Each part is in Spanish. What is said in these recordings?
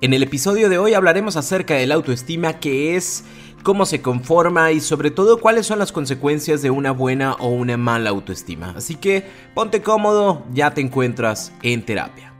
En el episodio de hoy hablaremos acerca de la autoestima, que es cómo se conforma y sobre todo cuáles son las consecuencias de una buena o una mala autoestima. Así que ponte cómodo, ya te encuentras en terapia.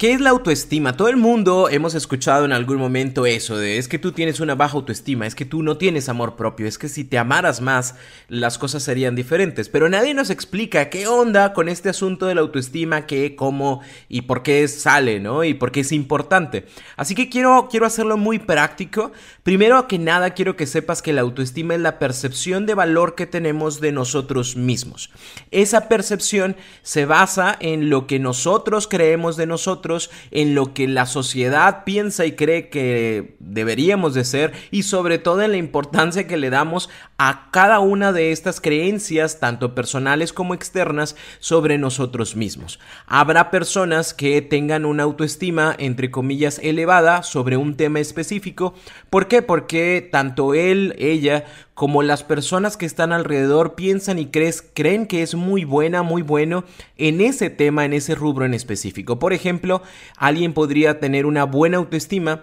¿Qué es la autoestima? Todo el mundo hemos escuchado en algún momento eso de es que tú tienes una baja autoestima, es que tú no tienes amor propio, es que si te amaras más las cosas serían diferentes, pero nadie nos explica qué onda con este asunto de la autoestima, qué, cómo y por qué sale, ¿no? Y por qué es importante. Así que quiero, quiero hacerlo muy práctico. Primero que nada quiero que sepas que la autoestima es la percepción de valor que tenemos de nosotros mismos. Esa percepción se basa en lo que nosotros creemos de nosotros, en lo que la sociedad piensa y cree que deberíamos de ser y sobre todo en la importancia que le damos a cada una de estas creencias, tanto personales como externas, sobre nosotros mismos. Habrá personas que tengan una autoestima, entre comillas, elevada sobre un tema específico. ¿Por qué? Porque tanto él, ella, como las personas que están alrededor piensan y crees, creen que es muy buena, muy bueno en ese tema, en ese rubro en específico. Por ejemplo, alguien podría tener una buena autoestima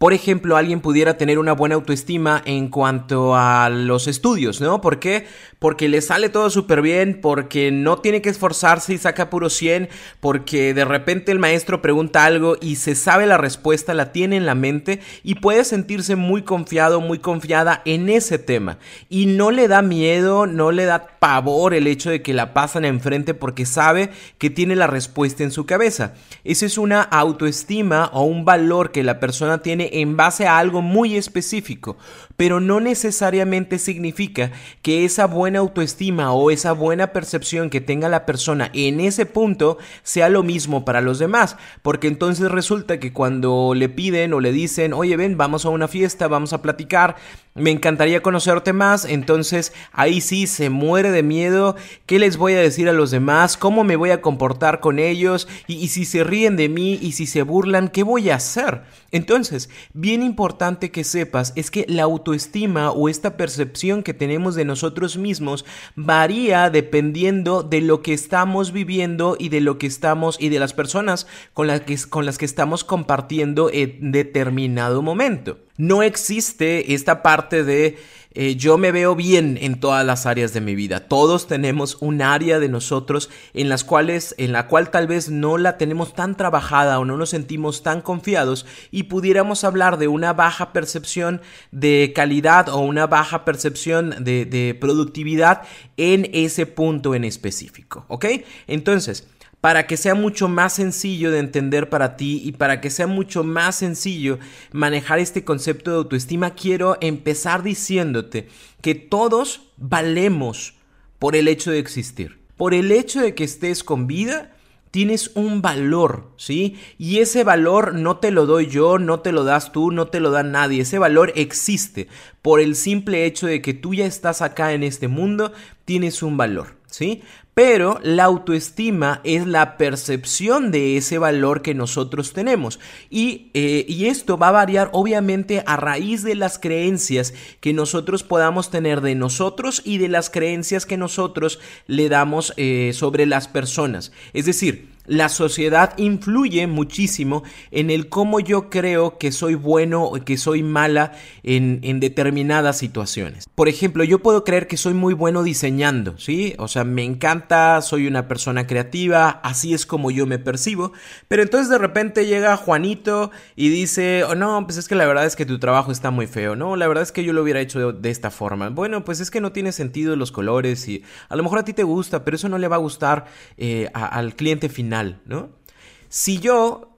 por ejemplo, alguien pudiera tener una buena autoestima en cuanto a los estudios, ¿no? ¿Por qué? Porque le sale todo súper bien, porque no tiene que esforzarse y saca puro 100, porque de repente el maestro pregunta algo y se sabe la respuesta, la tiene en la mente y puede sentirse muy confiado, muy confiada en ese tema. Y no le da miedo, no le da pavor el hecho de que la pasan enfrente porque sabe que tiene la respuesta en su cabeza. Esa es una autoestima o un valor que la persona tiene en base a algo muy específico, pero no necesariamente significa que esa buena autoestima o esa buena percepción que tenga la persona en ese punto sea lo mismo para los demás, porque entonces resulta que cuando le piden o le dicen, oye ven, vamos a una fiesta, vamos a platicar, me encantaría conocerte más, entonces ahí sí se muere de miedo, ¿qué les voy a decir a los demás? ¿Cómo me voy a comportar con ellos? Y, y si se ríen de mí y si se burlan, ¿qué voy a hacer? Entonces, bien importante que sepas es que la autoestima o esta percepción que tenemos de nosotros mismos varía dependiendo de lo que estamos viviendo y de lo que estamos y de las personas con las que, con las que estamos compartiendo en determinado momento. No existe esta parte de eh, yo me veo bien en todas las áreas de mi vida. Todos tenemos un área de nosotros en las cuales, en la cual tal vez no la tenemos tan trabajada o no nos sentimos tan confiados y pudiéramos hablar de una baja percepción de calidad o una baja percepción de, de productividad en ese punto en específico. ¿Ok? Entonces, para que sea mucho más sencillo de entender para ti y para que sea mucho más sencillo manejar este concepto de autoestima, quiero empezar diciéndote que todos valemos por el hecho de existir. Por el hecho de que estés con vida, tienes un valor, ¿sí? Y ese valor no te lo doy yo, no te lo das tú, no te lo da nadie. Ese valor existe. Por el simple hecho de que tú ya estás acá en este mundo, tienes un valor, ¿sí? Pero la autoestima es la percepción de ese valor que nosotros tenemos. Y, eh, y, esto va a variar obviamente a raíz de las creencias que nosotros podamos tener de nosotros y de las creencias que nosotros le damos eh, sobre las personas. Es decir, la sociedad influye muchísimo en el cómo yo creo que soy bueno o que soy mala en, en, determinadas situaciones. Por ejemplo, yo puedo creer que soy muy bueno diseñando, ¿sí? O sea, me encanta, soy una persona creativa, así es como yo me percibo, pero entonces de repente llega Juanito y dice, oh, no, pues es que la verdad es que tu trabajo está muy feo, ¿no? La verdad es que yo lo hubiera hecho de, esta forma. Bueno, pues es que no tiene sentido los colores y a lo mejor a ti te gusta, pero eso no le va a gustar eh, al cliente final. ¿No? Si yo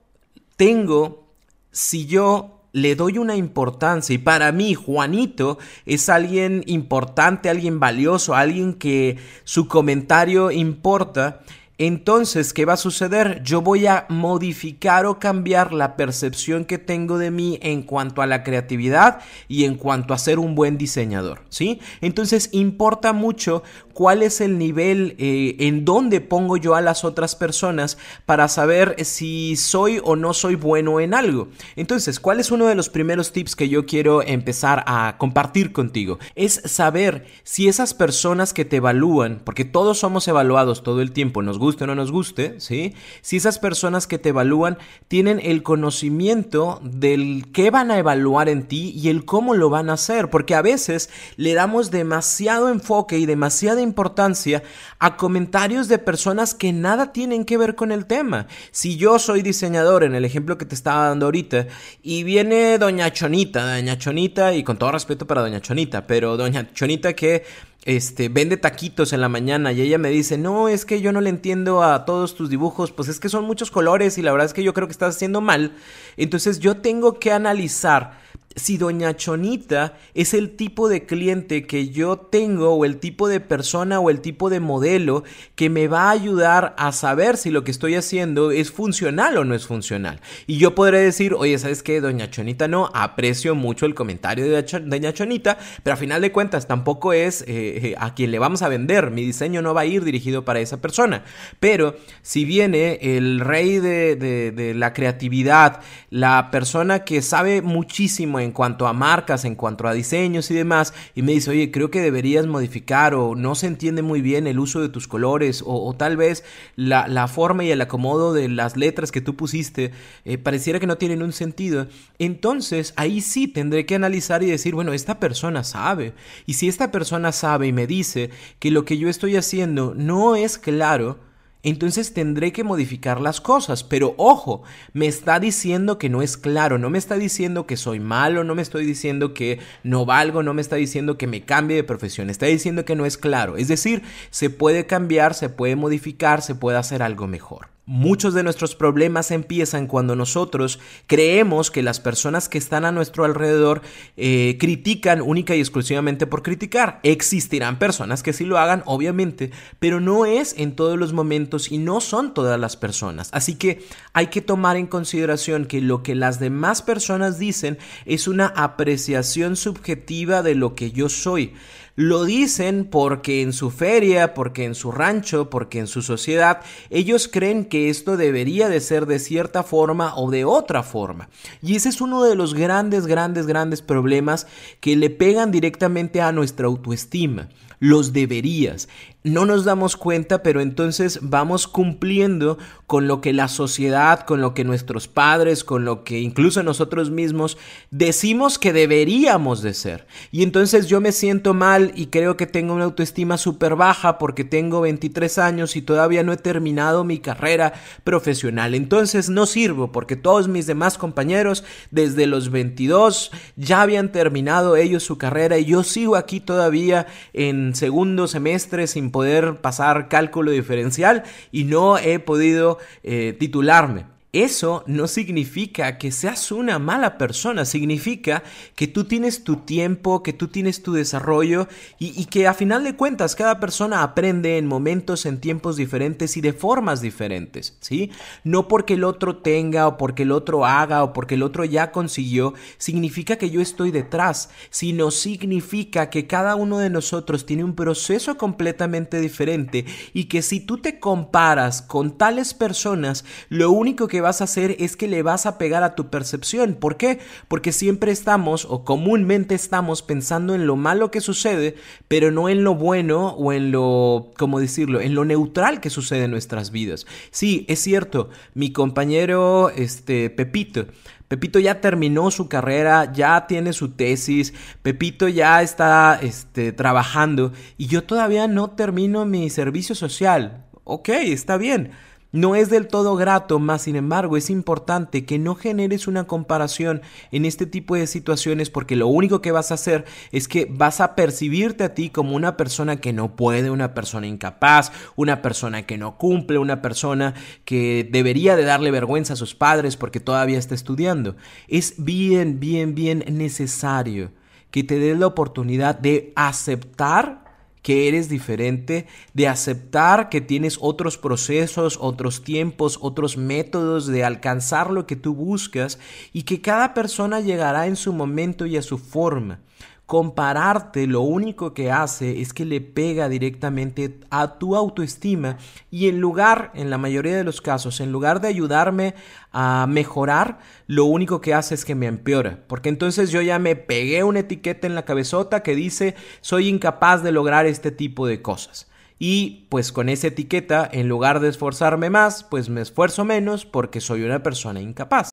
tengo, si yo le doy una importancia y para mí Juanito es alguien importante, alguien valioso, alguien que su comentario importa, entonces, ¿qué va a suceder? Yo voy a modificar o cambiar la percepción que tengo de mí en cuanto a la creatividad y en cuanto a ser un buen diseñador, ¿sí? Entonces, importa mucho cuál es el nivel eh, en donde pongo yo a las otras personas para saber si soy o no soy bueno en algo. Entonces, ¿cuál es uno de los primeros tips que yo quiero empezar a compartir contigo? Es saber si esas personas que te evalúan, porque todos somos evaluados todo el tiempo, nos guste o no nos guste, ¿sí? Si esas personas que te evalúan tienen el conocimiento del qué van a evaluar en ti y el cómo lo van a hacer, porque a veces le damos demasiado enfoque y demasiada importancia a comentarios de personas que nada tienen que ver con el tema. Si yo soy diseñador, en el ejemplo que te estaba dando ahorita, y viene doña Chonita, doña Chonita, y con todo respeto para doña Chonita, pero doña Chonita que este, vende taquitos en la mañana y ella me dice, no, es que yo no le entiendo a todos tus dibujos, pues es que son muchos colores y la verdad es que yo creo que estás haciendo mal. Entonces yo tengo que analizar si doña Chonita es el tipo de cliente que yo tengo o el tipo de persona o el tipo de modelo que me va a ayudar a saber si lo que estoy haciendo es funcional o no es funcional. Y yo podré decir, oye, ¿sabes qué? Doña Chonita no, aprecio mucho el comentario de doña Chonita, pero a final de cuentas tampoco es eh, eh, a quien le vamos a vender. Mi diseño no va a ir dirigido para esa persona. Pero si viene el rey de, de la creatividad, la persona que sabe muchísimo en cuanto a marcas, en cuanto a diseños y demás, y me dice, oye, creo que deberías modificar o no se entiende muy bien el uso de tus colores o, tal vez la, forma y el acomodo de las letras que tú pusiste eh, pareciera que no tienen un sentido, entonces ahí sí tendré que analizar y decir, bueno, esta persona sabe, y si esta persona sabe y me dice que lo que yo estoy haciendo no es claro, entonces tendré que modificar las cosas. Pero ojo, me está diciendo que no es claro, no me está diciendo que soy malo, no me estoy diciendo que no valgo, no me está diciendo que me cambie de profesión, está diciendo que no es claro. Es decir, se puede cambiar, se puede modificar, se puede hacer algo mejor. Muchos de nuestros problemas empiezan cuando nosotros creemos que las personas que están a nuestro alrededor eh, critican única y exclusivamente por criticar. Existirán personas que sí lo hagan, obviamente, pero no es en todos los momentos y no son todas las personas. Así que hay que tomar en consideración que lo que las demás personas dicen es una apreciación subjetiva de lo que yo soy. Lo dicen porque en su feria, porque en su rancho, porque en su sociedad, ellos creen esto debería de ser de cierta forma o de otra forma. Y ese es uno de los grandes, grandes, grandes problemas que le pegan directamente a nuestra autoestima. Los deberías no nos damos cuenta, pero entonces vamos cumpliendo con lo que la sociedad, con lo que nuestros padres, con lo que incluso nosotros mismos decimos que deberíamos de ser. Y entonces yo me siento mal y creo que tengo una autoestima súper baja porque tengo 23 años y todavía no he terminado mi carrera profesional. Entonces no sirvo porque todos mis demás compañeros desde los 22 ya habían terminado ellos su carrera y yo sigo aquí todavía en segundo semestre sin poder pasar cálculo diferencial y no he podido eh, titularme. Eso no significa que seas una mala persona, significa que tú tienes tu tiempo, que tú tienes tu desarrollo y, que a final de cuentas cada persona aprende en momentos, en tiempos diferentes y de formas diferentes, ¿sí? No porque el otro tenga o porque el otro haga o porque el otro ya consiguió, significa que yo estoy detrás, sino significa que cada uno de nosotros tiene un proceso completamente diferente y que si tú te comparas con tales personas, lo único que vas a hacer es que le vas a pegar a tu percepción. ¿Por qué? Porque siempre estamos o comúnmente estamos pensando en lo malo que sucede, pero no en lo bueno o en lo, ¿cómo decirlo? En lo neutral que sucede en nuestras vidas. Sí, es cierto, mi compañero, este, Pepito, Pepito ya terminó su carrera, ya tiene su tesis, Pepito ya está este, trabajando y yo todavía no termino mi servicio social. Ok, está bien. No es del todo grato, más sin embargo es importante que no generes una comparación en este tipo de situaciones porque lo único que vas a hacer es que vas a percibirte a ti como una persona que no puede, una persona incapaz, una persona que no cumple, una persona que debería de darle vergüenza a sus padres porque todavía está estudiando. Es bien, bien, bien necesario que te des la oportunidad de aceptar que eres diferente, de aceptar que tienes otros procesos, otros tiempos, otros métodos de alcanzar lo que tú buscas y que cada persona llegará en su momento y a su forma. Compararte lo único que hace es que le pega directamente a tu autoestima y en lugar, en la mayoría de los casos, en lugar de ayudarme a mejorar, lo único que hace es que me empeora. Porque entonces yo ya me pegué una etiqueta en la cabezota que dice soy incapaz de lograr este tipo de cosas. Y pues con esa etiqueta, en lugar de esforzarme más, pues me esfuerzo menos porque soy una persona incapaz.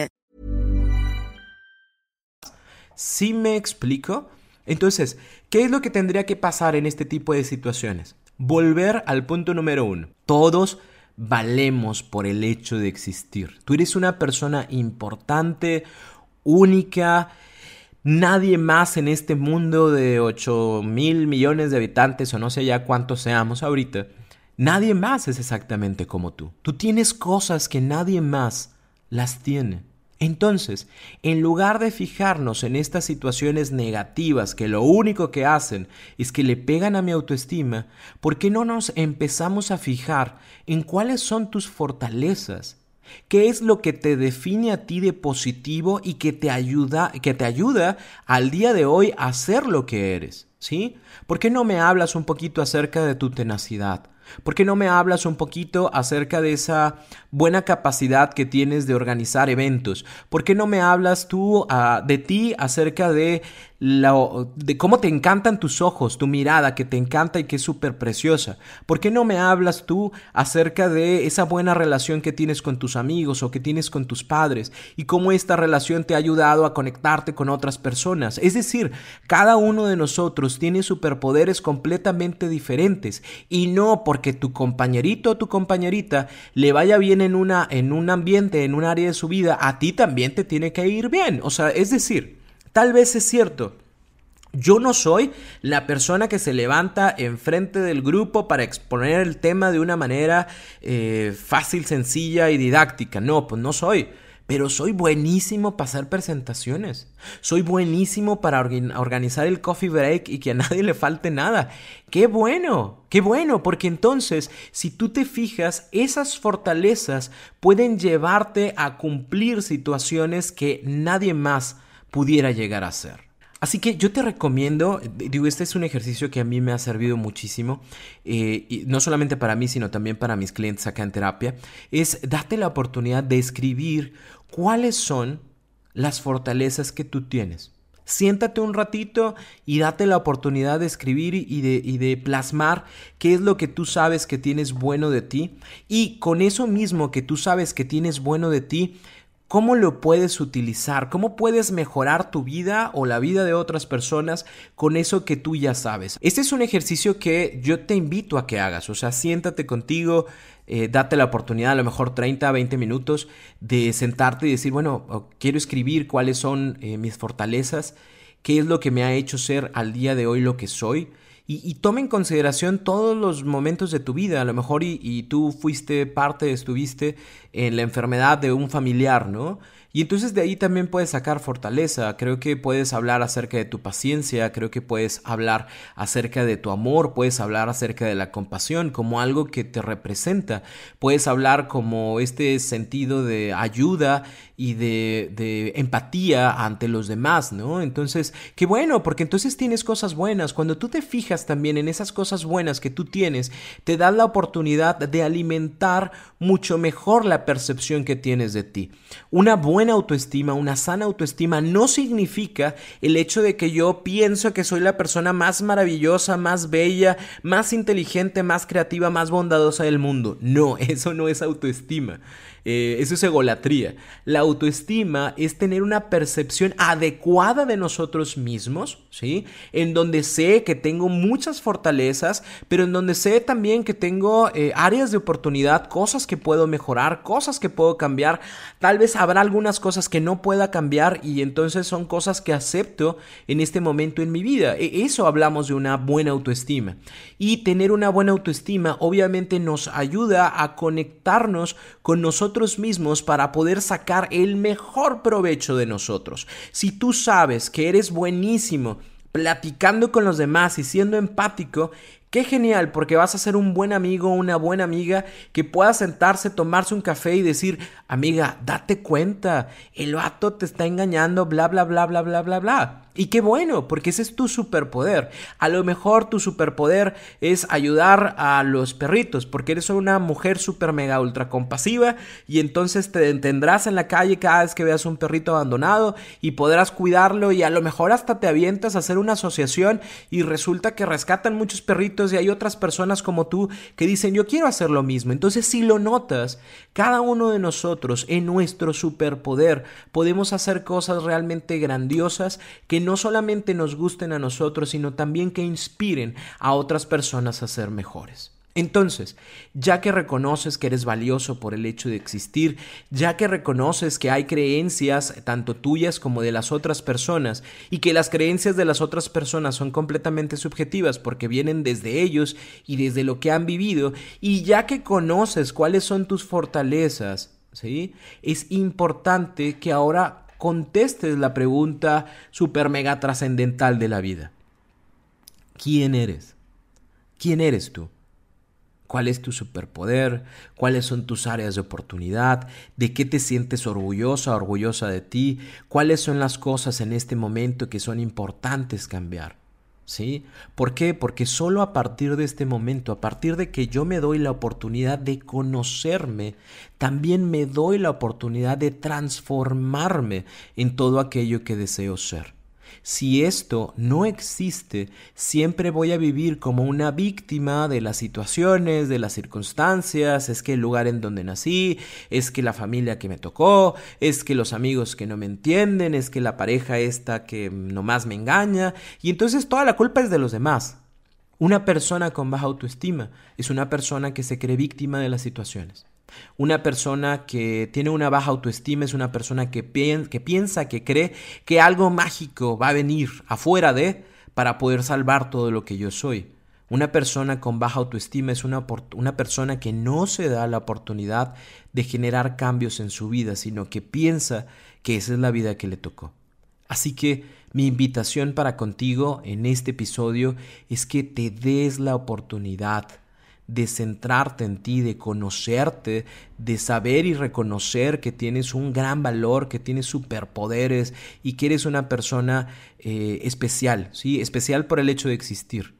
¿Sí me explico? Entonces, ¿qué es lo que tendría que pasar en este tipo de situaciones? Volver al punto número uno. Todos valemos por el hecho de existir. Tú eres una persona importante, única. Nadie más en este mundo de 8 mil millones de habitantes o no sé ya cuántos seamos ahorita. Nadie más es exactamente como tú. Tú tienes cosas que nadie más las tiene. Entonces, en lugar de fijarnos en estas situaciones negativas que lo único que hacen es que le pegan a mi autoestima, ¿por qué no nos empezamos a fijar en cuáles son tus fortalezas? ¿Qué es lo que te define a ti de positivo y que te ayuda, que te ayuda al día de hoy a ser lo que eres? ¿Sí? ¿Por qué no me hablas un poquito acerca de tu tenacidad? ¿Por qué no me hablas un poquito acerca de esa buena capacidad que tienes de organizar eventos? ¿Por qué no me hablas tú ah, de ti acerca de, de cómo te encantan tus ojos, tu mirada que te encanta y que es súper preciosa? ¿Por qué no me hablas tú acerca de esa buena relación que tienes con tus amigos o que tienes con tus padres y cómo esta relación te ha ayudado a conectarte con otras personas? Es decir, cada uno de nosotros tiene superpoderes completamente diferentes y no porque que tu compañerito o tu compañerita le vaya bien en, una, en un ambiente, en un área de su vida, a ti también te tiene que ir bien. O sea, es decir, tal vez es cierto. Yo no soy la persona que se levanta enfrente del grupo para exponer el tema de una manera eh, fácil, sencilla y didáctica. No, pues no soy pero soy buenísimo para hacer presentaciones. Soy buenísimo para organizar el coffee break y que a nadie le falte nada. ¡Qué bueno! ¡Qué bueno! Porque entonces, si tú te fijas, esas fortalezas pueden llevarte a cumplir situaciones que nadie más pudiera llegar a hacer. Así que yo te recomiendo, digo, este es un ejercicio que a mí me ha servido muchísimo, eh, y no solamente para mí, sino también para mis clientes acá en terapia, es darte la oportunidad de escribir cuáles son las fortalezas que tú tienes. Siéntate un ratito y date la oportunidad de escribir y de, y de, plasmar qué es lo que tú sabes que tienes bueno de ti. Y con eso mismo que tú sabes que tienes bueno de ti, ¿Cómo lo puedes utilizar? ¿Cómo puedes mejorar tu vida o la vida de otras personas con eso que tú ya sabes? Este es un ejercicio que yo te invito a que hagas. O sea, siéntate contigo, eh, date la oportunidad, a lo mejor 30, 20 minutos, de sentarte y decir, bueno, quiero escribir cuáles son eh, mis fortalezas, qué es lo que me ha hecho ser al día de hoy lo que soy y, toma en consideración todos los momentos de tu vida. A lo mejor y, tú fuiste parte, estuviste en la enfermedad de un familiar, ¿no? Y entonces de ahí también puedes sacar fortaleza, creo que puedes hablar acerca de tu paciencia, creo que puedes hablar acerca de tu amor, puedes hablar acerca de la compasión como algo que te representa, puedes hablar como este sentido de ayuda y de, empatía ante los demás, ¿no? Entonces, qué bueno, porque entonces tienes cosas buenas. Cuando tú te fijas también en esas cosas buenas que tú tienes, te das la oportunidad de alimentar mucho mejor la percepción que tienes de ti. Una buena autoestima, una sana autoestima no significa el hecho de que yo pienso que soy la persona más maravillosa, más bella, más inteligente, más creativa, más bondadosa del mundo. No, eso no es autoestima. Eh, eso es egolatría. La autoestima es tener una percepción adecuada de nosotros mismos, ¿sí? En donde sé que tengo muchas fortalezas, pero en donde sé también que tengo eh, áreas de oportunidad, cosas que puedo mejorar, cosas que puedo cambiar. Tal vez habrá algunas cosas que no pueda cambiar y entonces son cosas que acepto en este momento en mi vida. E eso hablamos de una buena autoestima. Y tener una buena autoestima obviamente nos ayuda a conectarnos con nosotros mismos para poder sacar el mejor provecho de nosotros. Si tú sabes que eres buenísimo platicando con los demás y siendo empático, Qué genial, porque vas a ser un buen amigo, una buena amiga que pueda sentarse, tomarse un café y decir, amiga, date cuenta, el vato te está engañando, bla, bla, bla, bla, bla, bla, bla. Y qué bueno, porque ese es tu superpoder. A lo mejor tu superpoder es ayudar a los perritos, porque eres una mujer super mega ultra compasiva y entonces te detendrás en la calle cada vez que veas un perrito abandonado y podrás cuidarlo y a lo mejor hasta te avientas a hacer una asociación y resulta que rescatan muchos perritos y hay otras personas como tú que dicen yo quiero hacer lo mismo. Entonces si lo notas, cada uno de nosotros en nuestro superpoder podemos hacer cosas realmente grandiosas que no solamente nos gusten a nosotros, sino también que inspiren a otras personas a ser mejores. Entonces, ya que reconoces que eres valioso por el hecho de existir, ya que reconoces que hay creencias tanto tuyas como de las otras personas y que las creencias de las otras personas son completamente subjetivas porque vienen desde ellos y desde lo que han vivido, y ya que conoces cuáles son tus fortalezas, ¿sí? Es importante que ahora contestes la pregunta super mega trascendental de la vida. ¿Quién eres? ¿Quién eres tú? ¿Cuál es tu superpoder? ¿Cuáles son tus áreas de oportunidad? ¿De qué te sientes orgullosa, orgullosa de ti? ¿Cuáles son las cosas en este momento que son importantes cambiar? ¿Sí? ¿Por qué? Porque solo a partir de este momento, a partir de que yo me doy la oportunidad de conocerme, también me doy la oportunidad de transformarme en todo aquello que deseo ser. Si esto no existe, siempre voy a vivir como una víctima de las situaciones, de las circunstancias, es que el lugar en donde nací, es que la familia que me tocó, es que los amigos que no me entienden, es que la pareja esta que nomás me engaña, y entonces toda la culpa es de los demás. Una persona con baja autoestima es una persona que se cree víctima de las situaciones. Una persona que tiene una baja autoestima es una persona que, piensa, que cree que algo mágico va a venir afuera de para poder salvar todo lo que yo soy. Una persona con baja autoestima es una, una, persona que no se da la oportunidad de generar cambios en su vida, sino que piensa que esa es la vida que le tocó. Así que mi invitación para contigo en este episodio es que te des la oportunidad de centrarte en ti, de conocerte, de saber y reconocer que tienes un gran valor, que tienes superpoderes y que eres una persona eh, especial, ¿sí? Especial por el hecho de existir.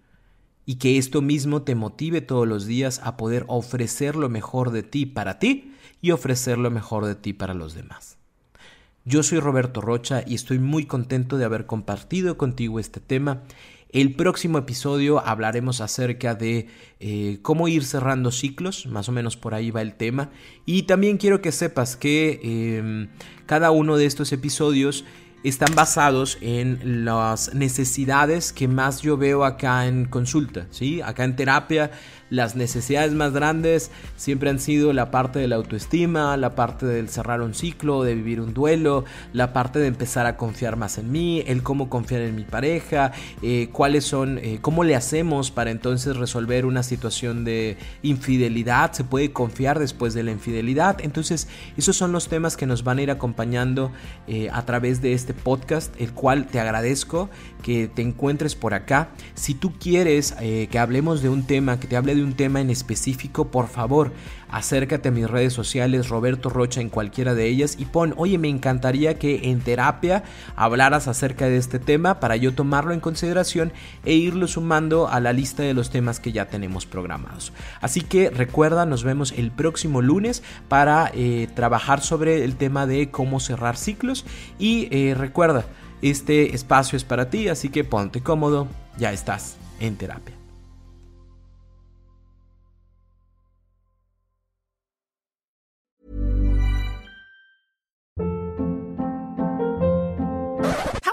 Y que esto mismo te motive todos los días a poder ofrecer lo mejor de ti para ti y ofrecer lo mejor de ti para los demás. Yo soy Roberto Rocha y estoy muy contento de haber compartido contigo este tema el próximo episodio hablaremos acerca de eh, cómo ir cerrando ciclos, más o menos por ahí va el tema. Y también quiero que sepas que em, cada uno de estos episodios están basados en las necesidades que más yo veo acá en consulta, ¿sí? Acá en terapia las necesidades más grandes siempre han sido la parte de la autoestima, la parte del cerrar un ciclo, de vivir un duelo, la parte de empezar a confiar más en mí, el cómo confiar en mi pareja, eh, cuáles son, eh, cómo le hacemos para entonces resolver una situación de infidelidad, se puede confiar después de la infidelidad. Entonces, esos son los temas que nos van a ir acompañando eh, a través de este podcast, el cual te agradezco que te encuentres por acá. Si tú quieres que hablemos de un tema, que te hable un tema en específico, por favor, acércate a mis redes sociales, Roberto Rocha en cualquiera de ellas y pon, oye, me encantaría que en terapia hablaras acerca de este tema para yo tomarlo en consideración e irlo sumando a la lista de los temas que ya tenemos programados. Así que recuerda, nos vemos el próximo lunes para eh, trabajar sobre el tema de cómo cerrar ciclos y eh, recuerda, este espacio es para ti, así que ponte cómodo, ya estás en terapia.